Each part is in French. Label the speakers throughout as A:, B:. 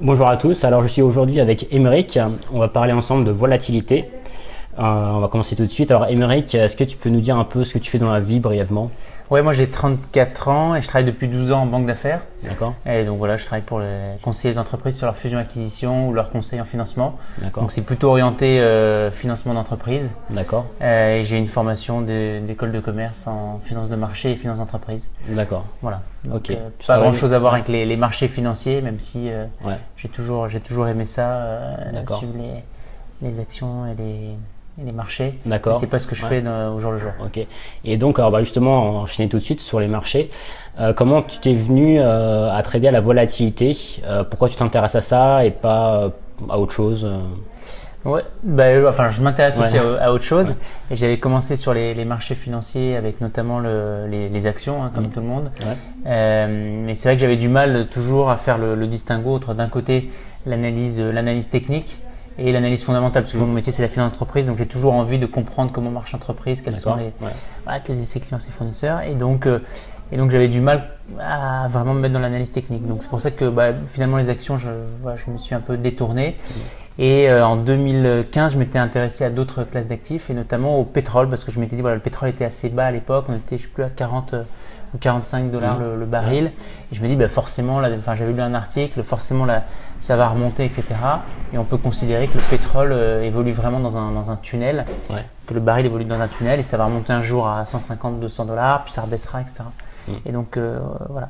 A: Bonjour à tous, alors je suis aujourd'hui avec Émeric, on va parler ensemble de volatilité. Euh, on va commencer tout de suite. Alors Émeric, est-ce que tu peux nous dire un peu ce que tu fais dans la vie brièvement?
B: Ouais, moi j'ai 34 ans et je travaille depuis 12 ans en banque d'affaires.
A: D'accord.
B: Et donc voilà, je travaille pour les conseiller les entreprises sur leur fusion-acquisition ou leur conseil en financement.
A: D'accord.
B: Donc c'est plutôt orienté euh, financement d'entreprise.
A: D'accord.
B: Euh, et j'ai une formation d'école de commerce en finance de marché et finance d'entreprise.
A: D'accord.
B: Voilà. Donc,
A: Ok.
B: euh, pas grand chose à voir avec les, les marchés financiers, même si
A: Ouais.
B: j'ai toujours, j'ai toujours aimé ça, suivre les, les actions et les, les marchés.
A: D'accord.
B: C'est pas ce que je
A: Ouais.
B: fais dans- au jour le jour.
A: Ok. Et donc, alors bah, justement, on enchaîner tout de suite sur les marchés. Euh, comment tu t'es venu euh, à trader à la volatilité? Euh, Pourquoi tu t'intéresses à ça et pas euh, à autre chose euh?
B: Ouais, bah, euh, enfin, je m'intéresse
A: Ouais.
B: aussi à, à autre chose. Et j'avais commencé sur les, les marchés financiers avec notamment le, les, les actions, hein, comme
A: Mhm.
B: tout le monde. Euh, mais c'est vrai que j'avais du mal toujours à faire le, le distinguo entre d'un côté l'analyse, euh, l'analyse technique et l'analyse fondamentale, parce que mon métier c'est la finance d'entreprise, donc j'ai toujours envie de comprendre comment marche l'entreprise, quels sont
A: D'accord.
B: les,
A: Ouais.
B: voilà, quels- ses clients, ses fournisseurs. Et donc, euh, et donc j'avais du mal à vraiment me mettre dans l'analyse technique. Donc c'est pour ça que bah, finalement les actions, je, voilà, je me suis un peu détourné. Et euh, en 2015, je m'étais intéressé à d'autres classes d'actifs et notamment au pétrole parce que je m'étais dit voilà le pétrole était assez bas à l'époque, on était je sais plus à 40 euh, ou 45 dollars
A: Mhm.
B: le, le baril. Et je me dis bah, forcément enfin j'avais lu un article, forcément là ça va remonter etc. Et on peut considérer que le pétrole euh, évolue vraiment dans un dans un tunnel,
A: Ouais.
B: que le baril évolue dans un tunnel et ça va remonter un jour à 150 200 dollars puis ça rebaissera etc.
A: Mhm.
B: Et donc euh, voilà.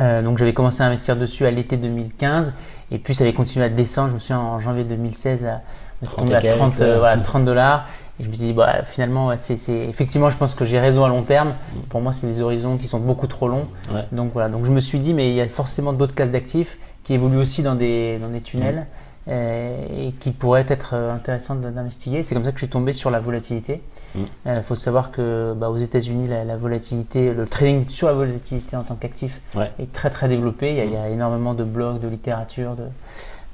B: Euh, donc j'avais commencé à investir dessus à l'été 2015 et puis ça avait continué à descendre. Je me souviens en janvier 2016 à, on est
A: 30
B: tombé
A: et
B: à
A: quelques,
B: 30, euh,
A: ouais.
B: voilà, 30 dollars. Et je me suis dit, bah, finalement, ouais, c'est, effectivement, je pense que j'ai raison à long terme. Pour moi, c'est des horizons qui sont beaucoup trop longs.
A: Ouais.
B: Donc voilà, donc je me suis dit, mais il y a forcément d'autres classes d'actifs qui évoluent aussi dans des, dans des tunnels euh, et qui pourraient être euh, intéressantes d'investiguer. C'est comme ça que je suis tombé sur la volatilité.
A: Mm.
B: Il faut savoir que bah, aux États-Unis, la, la volatilité, le trading sur la volatilité en tant qu'actif
A: Ouais.
B: est très très développé. Il y a, il y a énormément de blogs, de littérature, de,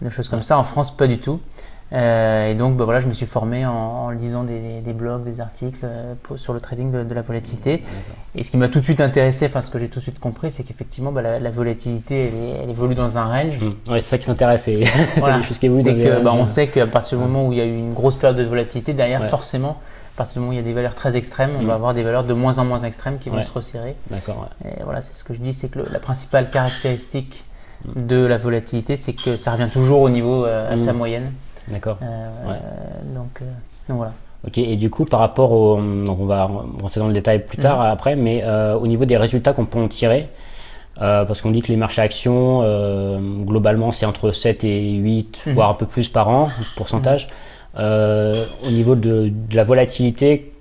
B: de choses comme ça. En France, pas du tout. Euh, et donc, bah, voilà, je me suis formé en, en lisant des, des blogs, des articles euh, pour- sur le trading de, de la volatilité. Et ce qui m'a tout de suite intéressé, enfin ce que j'ai tout de suite compris, c'est qu'effectivement, bah, la, la volatilité, elle, évolue dans un range.
A: Mm. Ouais, c'est ça qui t'intéresse. C'est
B: Voilà.
A: choses qui évoluent dans
B: que bah, on sait qu'à partir du moment où il y a eu une grosse période de volatilité, derrière,
A: Ouais.
B: forcément, à partir du moment où il y a des valeurs très extrêmes, on
A: Mm.
B: va avoir des valeurs de moins en moins extrêmes qui vont
A: Ouais.
B: se resserrer.
A: D'accord.
B: Et voilà, c'est ce que je dis, c'est que le- la principale caractéristique de la volatilité, c'est que ça revient toujours au niveau euh, à sa moyenne.
A: D'accord.
B: Euh,
A: Ouais.
B: euh, donc, euh, donc voilà.
A: Ok, et du coup, par rapport au. Donc on va rentrer dans le détail plus tard
B: Mhm.
A: après, mais euh, au niveau des résultats qu'on peut en tirer, euh, parce qu'on dit que les marchés actions, euh, globalement, c'est entre 7 et 8,
B: Mhm.
A: voire un peu plus par an, pourcentage. Au niveau de, de la volatilité,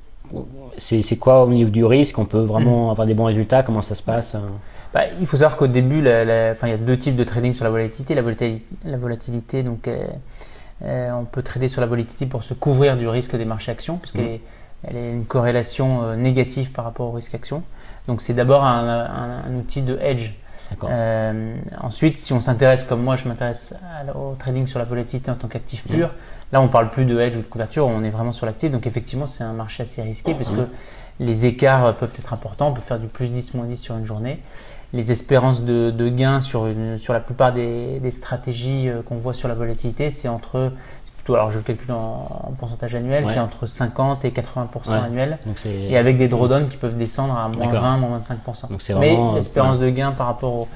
A: c'est quoi au niveau du risque? On peut vraiment
B: Mhm.
A: avoir des bons résultats? Comment ça se passe euh
B: Bah, il faut savoir qu'au début, la- il y a deux types de trading sur la volatilité. La volatilité, la volatilité donc, on peut trader sur la volatilité pour se couvrir du risque des marchés actions, puisqu'elle
A: Mhm.
B: est, elle est une corrélation euh, négative par rapport au risque action. Donc c'est d'abord un, un- un outil de hedge. Euh, ensuite, si on s'intéresse, comme moi, je m'intéresse au trading sur la volatilité en tant qu'actif pur. Là, on parle plus de hedge ou de couverture, on est vraiment sur l'actif. Donc effectivement, c'est un marché assez risqué parce que
A: Mhm.
B: les écarts peuvent être importants. On peut faire du plus 10, moins 10 sur une journée. Les espérances de, de gains sur, une, sur la plupart des, des stratégies euh, qu'on voit sur la volatilité, c'est entre, c'est plutôt, alors je le calcule en, en pourcentage annuel,
A: Ouais.
B: c'est entre 50 et 80%
A: Ouais.
B: annuel. Et avec des drawdowns qui peuvent descendre à moins
A: D'accord.
B: 20, moins 25%.
A: Donc
B: Mais
A: euh,
B: l'espérance
A: ouais.
B: de gain par rapport au,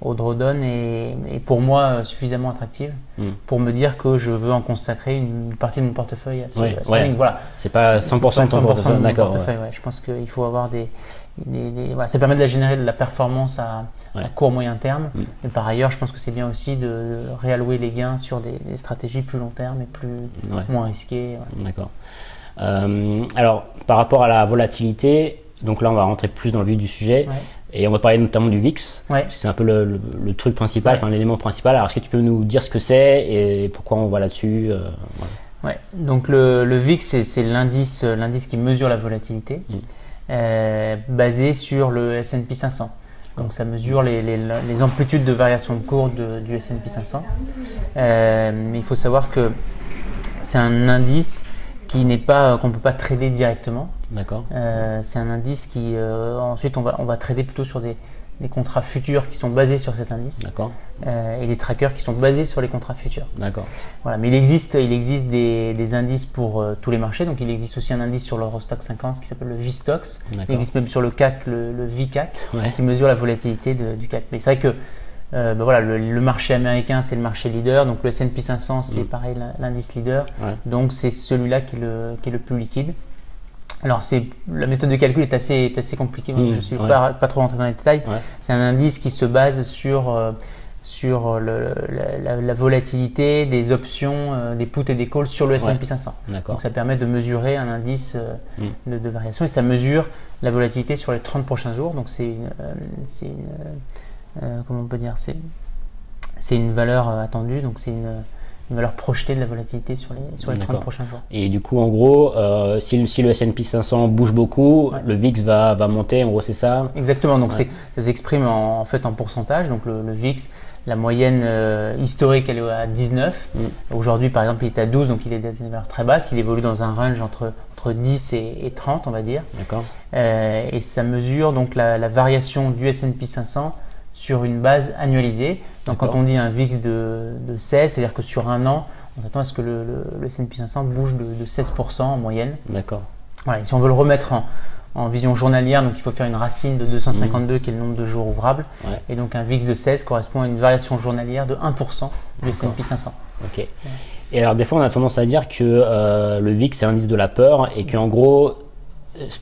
B: au drawdown est, est pour moi euh, suffisamment attractive
A: Mm.
B: pour me dire que je veux en consacrer une partie de mon portefeuille à ce,
A: ouais.
B: trading. Voilà.
A: C'est pas 100%
B: C'est pas
A: de ton
B: 100% de mon portefeuille, ouais. Je pense qu'il faut avoir des, des- des- voilà, ça permet de générer de la performance à, à court moyen terme.
A: Mm.
B: Et par ailleurs, je pense que c'est bien aussi de réallouer les gains sur des, des stratégies plus long terme et plus moins risquées.
A: D'accord. Euh, alors, par rapport à la volatilité, donc là, on va rentrer plus dans le vif du sujet. Et on va parler notamment du VIX.
B: Ouais.
A: C'est un peu le, le- le truc principal,
B: Ouais.
A: enfin l'élément principal. Alors, est-ce que tu peux nous dire ce que c'est et pourquoi on va là-dessus euh, voilà.
B: Ouais. Donc le, le VIX, c'est- l'indice, l'indice qui mesure la volatilité,
A: Mm.
B: euh, basé sur le S&P 500. Donc ça mesure les, les- les amplitudes de variation de cours de- du S&P 500. Euh, mais il faut savoir que c'est un indice qui n'est pas qu'on peut pas trader directement.
A: D'accord.
B: Euh, c'est un indice qui euh, ensuite on va on va trader plutôt sur des des contrats futurs qui sont basés sur cet indice
A: D'accord.
B: euh, et des trackers qui sont basés sur les contrats futurs.
A: D'accord.
B: Voilà, mais il existe, il existe des, des indices pour euh, tous les marchés. Donc il existe aussi un indice sur l'Eurostock 50 qui s'appelle le VSTOX. Il existe même sur le CAC le, le VCAC
A: Ouais.
B: qui mesure la volatilité de- du CAC. Mais c'est vrai que euh, ben voilà, le, le marché américain c'est le marché leader, donc le S&P 500 c'est
A: Mm.
B: pareil l'in- l'indice leader.
A: Ouais.
B: Donc c'est celui-là qui est le qui est le plus liquide. Alors c'est la méthode de calcul est assez est assez compliquée. donc
A: Mm,
B: je suis
A: ouais.
B: pas pas trop rentré dans les détails.
A: Ouais.
B: C'est un indice qui se base sur euh, sur le- la, la- la volatilité des options, euh, des puts et des calls sur le S&P 500.
A: D'accord.
B: Donc ça permet de mesurer un indice euh,
A: Mm.
B: de, de variation et ça mesure la volatilité sur les 30 prochains jours. Donc c'est une, euh, euh, euh, comment on peut dire, c'est c'est une valeur euh, attendue. Donc c'est une, une valeur projetée de la volatilité sur les sur les 30
A: D'accord.
B: prochains jours.
A: Et du coup, en gros, euh, si, le- si le S&P 500 bouge beaucoup,
B: Ouais.
A: le VIX va, va monter. En gros, c'est ça?
B: Exactement. Donc
A: Ouais.
B: c'est ça s'exprime en, en fait en pourcentage. Donc le, le VIX, la moyenne euh, historique, elle est à 19.
A: Mm.
B: Aujourd'hui, par exemple, il est à 12, donc il est à une valeur très basse. Il évolue dans un range entre entre 10 et, et 30, on va dire.
A: D'accord.
B: Euh, et ça mesure donc la, la variation du S&P 500 sur une base annualisée. Donc quand on dit un VIX de, de 16, c'est-à-dire que sur un an, on attend à ce que le, le, le S&P 500 bouge de, de 16% en moyenne.
A: D'accord.
B: Voilà, et si on veut le remettre en, en vision journalière, donc il faut faire une racine de 252 qui est le nombre de jours ouvrables.
A: Ouais.
B: Et donc un VIX de 16 correspond à une variation journalière de 1% du S&P 500.
A: Ok. Et alors, des fois, on a tendance à dire que euh, le VIX, c'est l'indice de la peur et qu'en gros,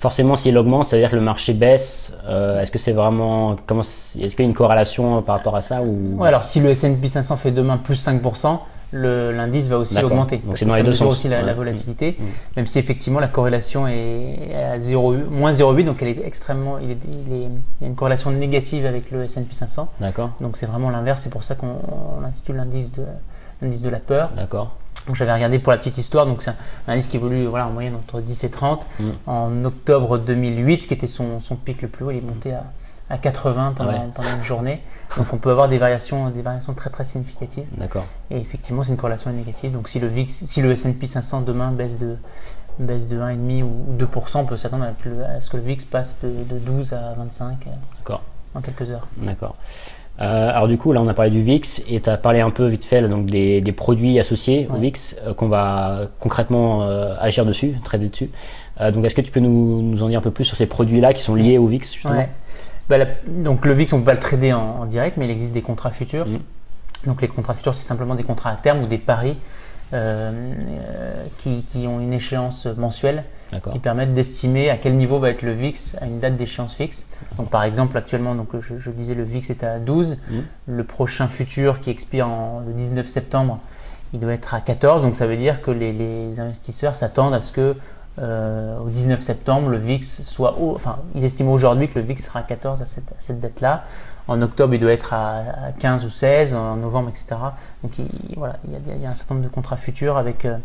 A: forcément, s'il augmente, ça veut dire que le marché baisse. Euh, est-ce que c'est vraiment. Comment, est-ce qu'il y a une corrélation par rapport à ça ou...
B: Ouais, alors si le S&P 500 fait demain plus 5%, le- l'indice va aussi
A: D'accord.
B: augmenter.
A: Donc c'est dans les deux sens.
B: aussi la, volatilité,
A: Mm.
B: même si effectivement la corrélation est à 0, moins 0,8, donc elle est extrêmement, il, est- il est- il y a une corrélation négative avec le S&P 500.
A: D'accord.
B: Donc c'est vraiment l'inverse, c'est pour ça qu'on on l'intitule l'indice de, l'indice de la peur.
A: D'accord.
B: Donc j'avais regardé pour la petite histoire, donc c'est un, un indice qui évolue voilà, en moyenne entre 10 et 30.
A: Mm.
B: En octobre 2008, qui était son, son pic le plus haut, il est monté à, à 80 pendant,
A: ouais.
B: pendant une journée. Donc on peut avoir des variations, des variations très très significatives.
A: D'accord.
B: Et effectivement, c'est une corrélation négative. Donc si le VIX, si le S&P 500 demain baisse de baisse de 1,5 ou 2%, on peut s'attendre à, à ce que le VIX passe de, de 12 à 25 euh, en quelques heures.
A: D'accord. Euh, alors du coup, là, on a parlé du VIX et tu as parlé un peu vite fait là, donc des, des produits associés au. VIX euh, qu'on va concrètement euh, agir dessus, trader dessus. Donc est-ce que tu peux nous, nous en dire un peu plus sur ces produits-là qui sont liés au VIX justement
B: Ouais. Bah, la- donc le VIX, on peut pas le trader en, en direct, mais il existe des contrats futurs.
A: Mhm.
B: Donc les contrats futurs, c'est simplement des contrats à terme ou des paris qui, qui ont une échéance mensuelle qui permettent d'estimer à quel niveau va être le VIX à une date d'échéance fixe. Donc par exemple actuellement, donc je, je disais le VIX est à 12,
A: Mhm.
B: le prochain futur qui expire en, le 19 septembre, il doit être à 14. Donc ça veut dire que les, les investisseurs s'attendent à ce que euh, au 19 septembre le VIX soit haut. Enfin, ils estiment aujourd'hui que le VIX sera à 14 à cette, à cette date-là. En octobre, il doit être à, à 15 ou 16, en novembre, etc. Donc il, voilà, il y, a, il y a un certain nombre de contrats futurs avec euh,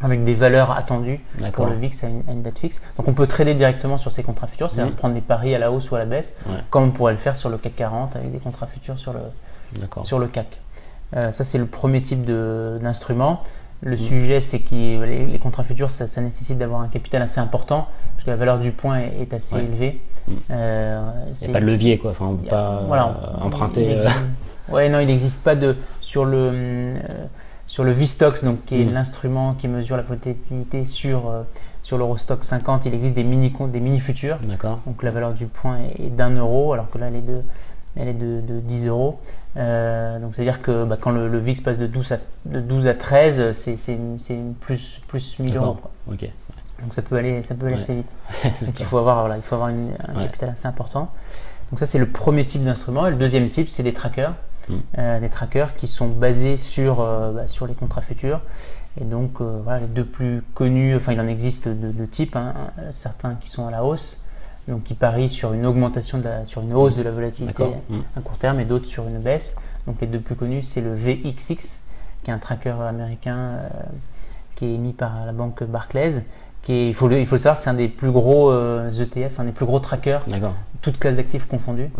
B: avec des valeurs attendues pour le VIX à une, à une date fixe. Donc on peut trader directement sur ces contrats futurs, c'est-à-dire prendre des paris à la hausse ou à la baisse,
A: Ouais.
B: comme on pourrait le faire sur le CAC 40 avec des contrats futurs sur le,
A: D'accord.
B: sur le CAC. Euh, ça, c'est le premier type d'instrument. Le
A: Mhm.
B: sujet, c'est que les, les contrats futurs, ça, ça nécessite d'avoir un capital assez important, parce que la valeur du point est, est assez
A: Ouais.
B: élevée. Euh,
A: Il n'y
B: c'est-
A: a pas de levier quoi. Enfin, on peut
B: a-
A: pas
B: voilà,
A: euh,
B: on-
A: emprunter. euh,
B: existe- Ouais, non, il n'existe pas de sur le euh, sur le VSTOX, donc qui est
A: Mhm.
B: l'instrument qui mesure la volatilité sur euh, sur l'Eurostock 50. Il existe des mini comptes, des mini futurs.
A: D'accord.
B: Donc la valeur du point est, est d'un euro, alors que là elle est de elle est de, de 10 euros. Euh, donc c'est à dire que bah, quand le, le VIX passe de 12 à de 12 à 13, c'est c'est c'est plus plus 1000 euros. Quoi. Donc ça peut aller, ça peut aller
A: Ouais.
B: assez vite. Donc il faut avoir, voilà, il faut avoir une- un
A: Ouais.
B: capital assez important. Donc ça c'est le premier type d'instrument. Et le deuxième type c'est des trackers,
A: Mm.
B: Euh, des trackers qui sont basés sur euh, bah, sur les contrats futurs. Et donc voilà les deux plus connus, enfin il en existe de deux types, hein. certains qui sont à la hausse, donc qui parient sur une augmentation de la, sur une hausse de la volatilité
A: D'accord. Mm.
B: à court terme et d'autres sur une baisse. Donc les deux plus connus, c'est le VXX, qui est un tracker américain euh, qui est émis par la banque Barclays. Qui est, il, faut le, il faut le savoir, c'est un des plus gros euh, ETF, un des plus gros trackers, toutes classes d'actifs confondues,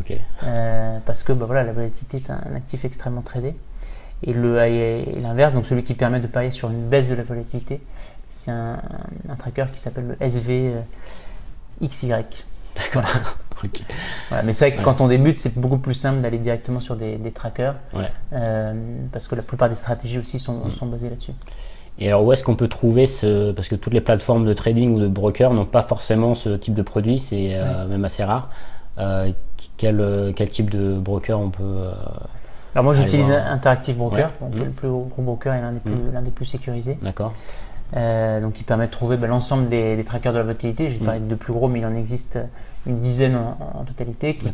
B: euh, parce que bah, voilà, la volatilité est un, actif extrêmement tradé. Et l'inverse, donc celui qui permet de parier sur une baisse de la volatilité, c'est un, un tracker qui s'appelle le SV euh, XY. Voilà. mais c'est vrai que quand on débute, c'est beaucoup plus simple d'aller directement sur des, trackers. Euh, parce que la plupart des stratégies aussi sont, mm. sont basées là-dessus.
A: Et alors où est-ce qu'on peut trouver ce... Parce que toutes les plateformes de trading ou de broker n'ont pas forcément ce type de produit, c'est euh, même assez rare. Euh, quel, quel, type de broker on peut...
B: alors moi j'utilise Interactive Broker, donc mm. le plus gros broker et l'un des, plus, mm. l'un des plus sécurisés.
A: D'accord.
B: Donc il permet de trouver ben, l'ensemble des, trackers de la volatilité. J'ai parlé de plus gros, mais il en existe une dizaine en, totalité qui,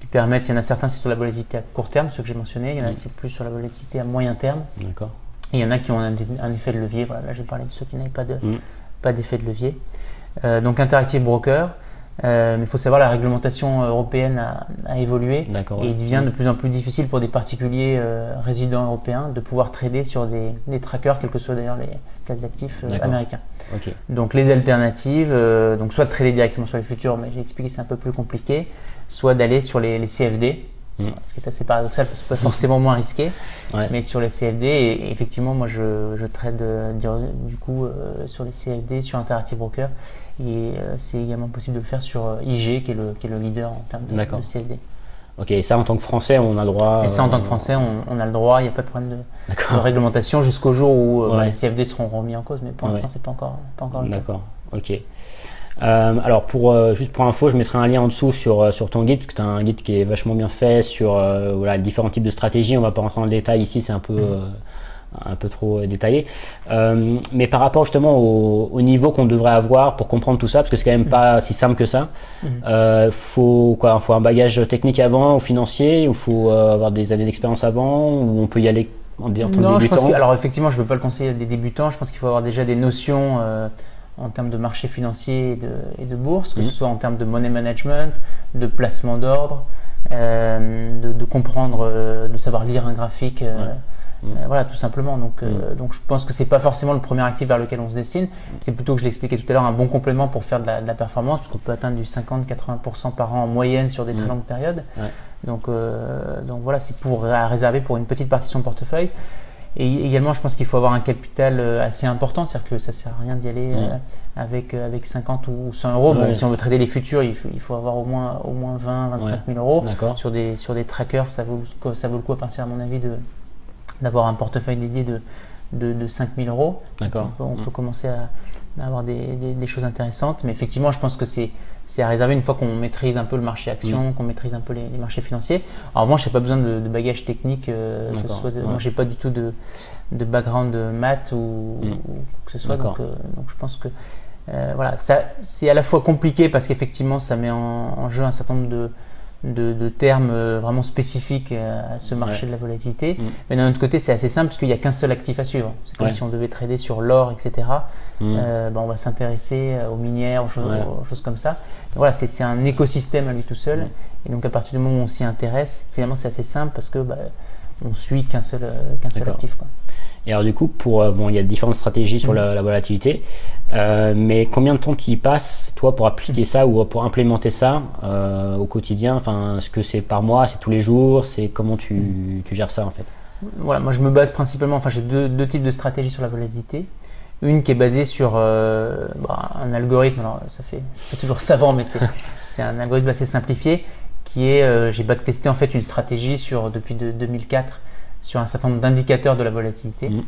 B: qui, permettent, il y en a certains c'est sur la volatilité à court terme, ceux que j'ai mentionnés, il y en a c'est plus sur la volatilité à moyen terme. D'accord. Et il y en a qui ont un, effet de levier, voilà, là j'ai parlé de ceux qui n'avaient pas, de, mm. pas d'effet de levier. Euh, donc Interactive Broker, euh, mais il faut savoir la réglementation européenne a, évolué et il devient de plus en plus difficile pour des particuliers euh, résidents européens de pouvoir trader sur des, des trackers, quels que soient d'ailleurs les classes d'actifs euh, américains. Donc les alternatives, donc soit de trader directement sur les futurs, mais j'ai expliqué c'est un peu plus compliqué, soit d'aller sur les, CFD. Ce qui est assez paradoxal parce que c'est pas forcément moins risqué, mais sur les CFD, et, effectivement, moi je, je trade du coup sur les CFD, sur Interactive Broker, et euh, c'est également possible de le faire sur euh, IG, qui est le, qui est le leader en termes de, de CFD.
A: Ok, et ça en tant que Français, on a le droit.
B: Et ça en tant que euh, Français, on, a le droit, il n'y a pas de problème de, réglementation jusqu'au jour où bah, les CFD seront remis en cause, mais pour l'instant, c'est pas encore, pas encore le
A: cas. D'accord, ok. Alors pour juste pour info, je mettrai un lien en dessous sur, sur ton guide parce que tu as un guide qui est vachement bien fait sur voilà, différents types de stratégies. On va pas rentrer dans le détail ici, c'est un peu mm un peu trop détaillé. Euh, mais par rapport justement au, niveau qu'on devrait avoir pour comprendre tout ça, parce que c'est quand même pas si simple que ça, mhm. euh, faut quoi Faut un bagage technique avant, ou financier, ou faut euh, avoir des années d'expérience avant, ou on peut y aller en,
B: tant non, Je pense alors effectivement, je ne veux pas le conseiller à des débutants. Je pense qu'il faut avoir déjà des notions en termes de marché financier et de, et de bourse, que ce mhm. soit en termes de money management, de placement d'ordre, de, comprendre, de savoir lire un graphique. Euh, voilà, tout simplement. Donc, euh, mm. donc je pense que c'est pas forcément le premier actif vers lequel on se destine. C'est plutôt que je l'expliquais tout à l'heure un bon complément pour faire de la, performance, puisqu'on peut atteindre du 50-80% par an en moyenne sur des très longues périodes. Donc, euh, donc voilà, c'est pour réserver pour une petite partie de son portefeuille. Et également, je pense qu'il faut avoir un capital assez important, c'est-à-dire que ça sert à rien d'y aller mm. avec, avec 50 ou 100 euros. si on veut trader les futurs, il faut, il faut avoir au moins, au moins 20, 25 000 euros. Sur des, sur des trackers, ça vaut, ça vaut le coup à partir, à mon avis, d'avoir un portefeuille dédié de, de, de 5000 euros. D'accord. On, peut, mm. commencer à, avoir des, des, choses intéressantes. Mais effectivement, je pense que c'est, c'est à réserver une fois qu'on maîtrise un peu le marché action, mm. qu'on maîtrise un peu les, marchés financiers. En revanche, j'ai pas besoin de, de bagage technique. Euh, que ce soit de, Moi, j'ai pas du tout de, de background de maths ou, mm. que ce soit. Donc, euh, donc, je pense que euh, voilà, ça, c'est à la fois compliqué parce qu'effectivement, ça met en, en jeu un certain nombre de de, termes euh, vraiment spécifiques euh, à ce marché de la volatilité. Mm. Mais d'un autre côté, c'est assez simple parce qu'il n'y a qu'un seul actif à suivre. C'est comme si on devait trader sur l'or, etc. Mm. Euh, ben, on va s'intéresser aux minières, aux choses, comme ça. voilà, c'est un écosystème à lui tout seul. Mm. Et donc à partir du moment où on s'y intéresse, finalement c'est assez simple parce que bah, on suit qu'un seul, qu'un seul actif. Quoi.
A: Et alors du coup, pour euh, bon, il y a différentes stratégies sur la, volatilité, euh, mais combien de temps tu y passes, toi, pour appliquer ça ou pour implémenter ça euh, au quotidien? Enfin, est-ce que c'est par mois, c'est tous les jours? C'est comment tu, tu, gères ça en fait?
B: Voilà, moi je me base principalement. Enfin, j'ai deux, deux, types de stratégies sur la volatilité. Une qui est basée sur bah, un algorithme. Alors, ça fait, toujours savant, mais c'est un algorithme assez simplifié qui est, j'ai backtesté en fait une stratégie sur depuis de, 2004 sur un certain nombre d'indicateurs de la volatilité. Mm.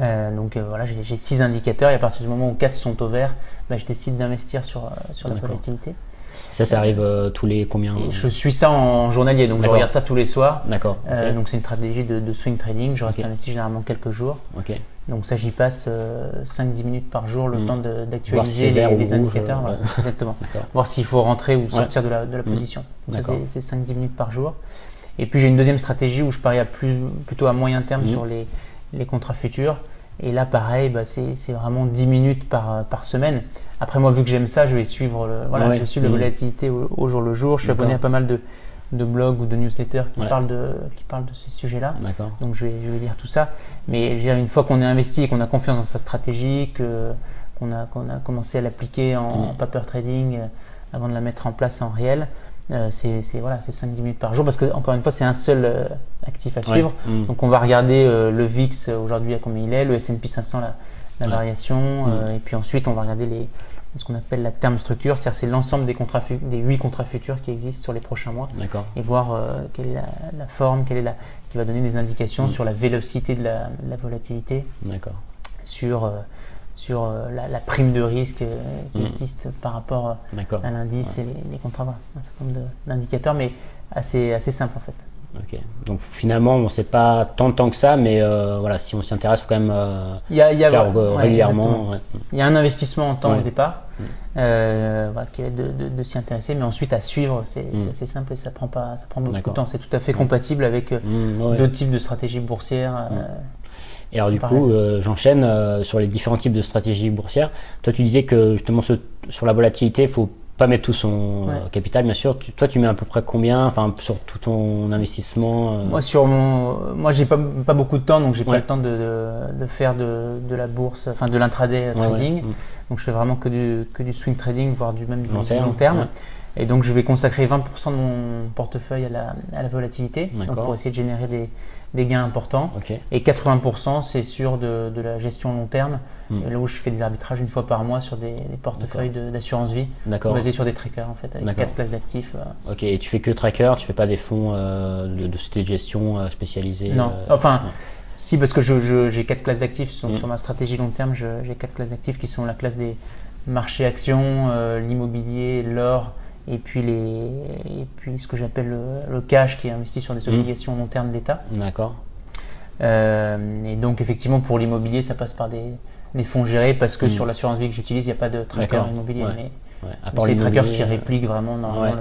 B: Euh, donc euh, voilà, j'ai six indicateurs et à partir du moment où quatre sont au vert, bah, je décide d'investir sur, euh, sur la volatilité.
A: Ça, ça arrive tous les combien
B: Je suis ça en journalier, donc je regarde ça tous les soirs. D'accord. Donc c'est une stratégie de, swing trading. Je reste investi généralement quelques jours. Ok. Donc ça, j'y passe 5-10 minutes par jour, le mm. temps d'actualiser les, les indicateurs. exactement. Voir s'il faut rentrer ou sortir de la, de la mm. position. Donc ça, c'est 5-10 minutes par jour. Et puis j'ai une deuxième stratégie où je parie à plus, plutôt à moyen terme mmh. sur les, les, contrats futurs. Et là, pareil, bah, c'est vraiment 10 minutes par, par semaine. Après, moi, vu que j'aime ça, je vais suivre, le, voilà, je suis la mmh. volatilité au, jour le jour. Je suis abonné à pas mal de, de blogs ou de newsletters qui, parlent, de, qui parlent de ces sujets-là. Donc, je vais, je vais lire tout ça. Mais une fois qu'on est investi et qu'on a confiance dans sa stratégie, qu'on a, qu'on a commencé à l'appliquer en, mmh. paper trading euh, avant de la mettre en place en réel, euh, c'est voilà, 5-10 minutes par jour parce que encore une fois c'est un seul euh, actif à suivre. Mm. Donc on va regarder euh, le VIX aujourd'hui à combien il est, le S&P 500 la, la variation, mm. et puis ensuite on va regarder les, ce qu'on appelle la terme structure, c'est-à-dire c'est l'ensemble des contrats, des huit contrats futurs qui existent sur les prochains mois, et voir euh, quelle est la, la forme, quelle est la, qui va donner des indications
A: Mm.
B: sur la vélocité de la, de la volatilité, sur euh, sur euh, la, la prime de risque euh, qui
A: Mm.
B: existe par rapport euh, à l'indice et les, les contrats, un certain nombre d'indicateurs, mais assez assez simple en fait.
A: Donc finalement, on sait pas tant de temps que ça, mais euh, voilà, si on s'y intéresse, faut quand même euh,
B: Il y a, il y a-
A: faire
B: ouais,
A: régulièrement. ouais.
B: Il y a un investissement en temps
A: Ouais.
B: au départ,
A: Mm.
B: euh, voilà, qui est de, de- de s'y intéresser, mais ensuite à suivre, c'est
A: Mm.
B: c'est assez simple et ça prend pas, ça prend beaucoup de temps. C'est tout à fait compatible avec
A: Mm,
B: d'autres types de stratégies boursières.
A: Et alors du
B: Pareil.
A: coup, euh, j'enchaîne euh, sur les différents types de stratégies boursières. Toi, tu disais que justement ce- sur la volatilité, il faut pas mettre tout son
B: Ouais.
A: euh, capital, bien sûr. Tu- toi, tu mets à peu près combien, enfin sur tout ton investissement
B: Moi, sur mon, moi, j'ai pas, pas beaucoup de temps, donc j'ai pas
A: Ouais.
B: le temps de, de, de faire de, de la bourse, enfin de l'intraday
A: ouais,
B: trading.
A: Mm.
B: Donc je fais vraiment que du, que du swing trading, voire du même du
A: Long terme,
B: long terme.
A: ouais.
B: Et donc je vais consacrer 20% de mon portefeuille à la, à la volatilité, donc pour essayer de générer des, des gains importants. Et 80% c'est sur de, de la gestion long terme,
A: Mm.
B: et là où je fais des arbitrages une fois par mois sur des, des portefeuilles d'assurance vie, basés sur des trackers en fait, avec quatre classes d'actifs. euh.
A: Ok. Et tu fais que tracker, tu fais pas des fonds euh, de, de sociétés de gestion euh, spécialisés.
B: Non, enfin, si, parce que j'ai quatre classes d'actifs sur,
A: Mm.
B: sur ma stratégie long terme. J'ai quatre classes d'actifs qui sont la classe des marchés actions, l'immobilier, l'or, et puis les, et puis ce que j'appelle le, le cash qui est investi sur des
A: Mm.
B: obligations long terme d'État.
A: D'accord.
B: Euh, et donc effectivement pour l'immobilier, ça passe par des, des fonds gérés parce que
A: Mm.
B: sur l'assurance vie que j'utilise, il n'y a pas de tracker immobilier,
A: ouais.
B: mais,
A: Ouais.
B: Mais c'est des trackers qui
A: euh,
B: répliquent vraiment
A: Ouais.
B: le-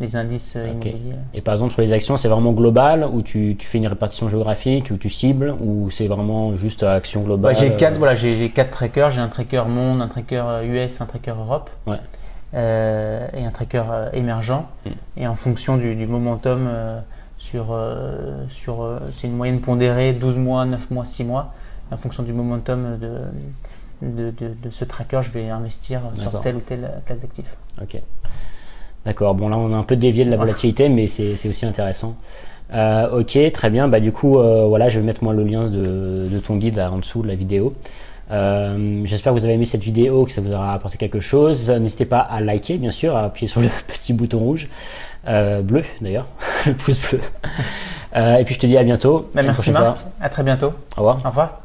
B: les indices euh, immobiliers.
A: Et par exemple, sur les actions, c'est vraiment global ou tu, tu fais une répartition géographique ou tu cibles ou c'est vraiment juste action globale
B: j'ai quatre, voilà, j'ai quatre trackers. J'ai un tracker monde, un tracker US, un tracker Europe,
A: Ouais.
B: Euh, et un tracker émergent.
A: Mm.
B: Et en fonction du, du momentum sur, sur c'est une moyenne pondérée 12 mois, 9 mois, 6 mois. En fonction du momentum de, de, de, de ce tracker, je vais investir sur telle ou telle classe d'actifs.
A: Ok. D'accord. Bon, là, on a un peu dévié de la volatilité, mais c'est c'est aussi intéressant. Euh, ok, très bien. Bah, du coup, euh, voilà, je vais mettre moi le lien de, de ton guide là, en dessous de la vidéo. Euh, J'espère que vous avez aimé cette vidéo, que ça vous aura apporté quelque chose. N'hésitez pas à liker, bien sûr, à appuyer sur le petit bouton rouge, euh, bleu d'ailleurs, le pouce bleu. Euh, et puis je te dis à bientôt.
B: Bah, merci Marc, à très bientôt.
A: Au revoir.
B: Au revoir.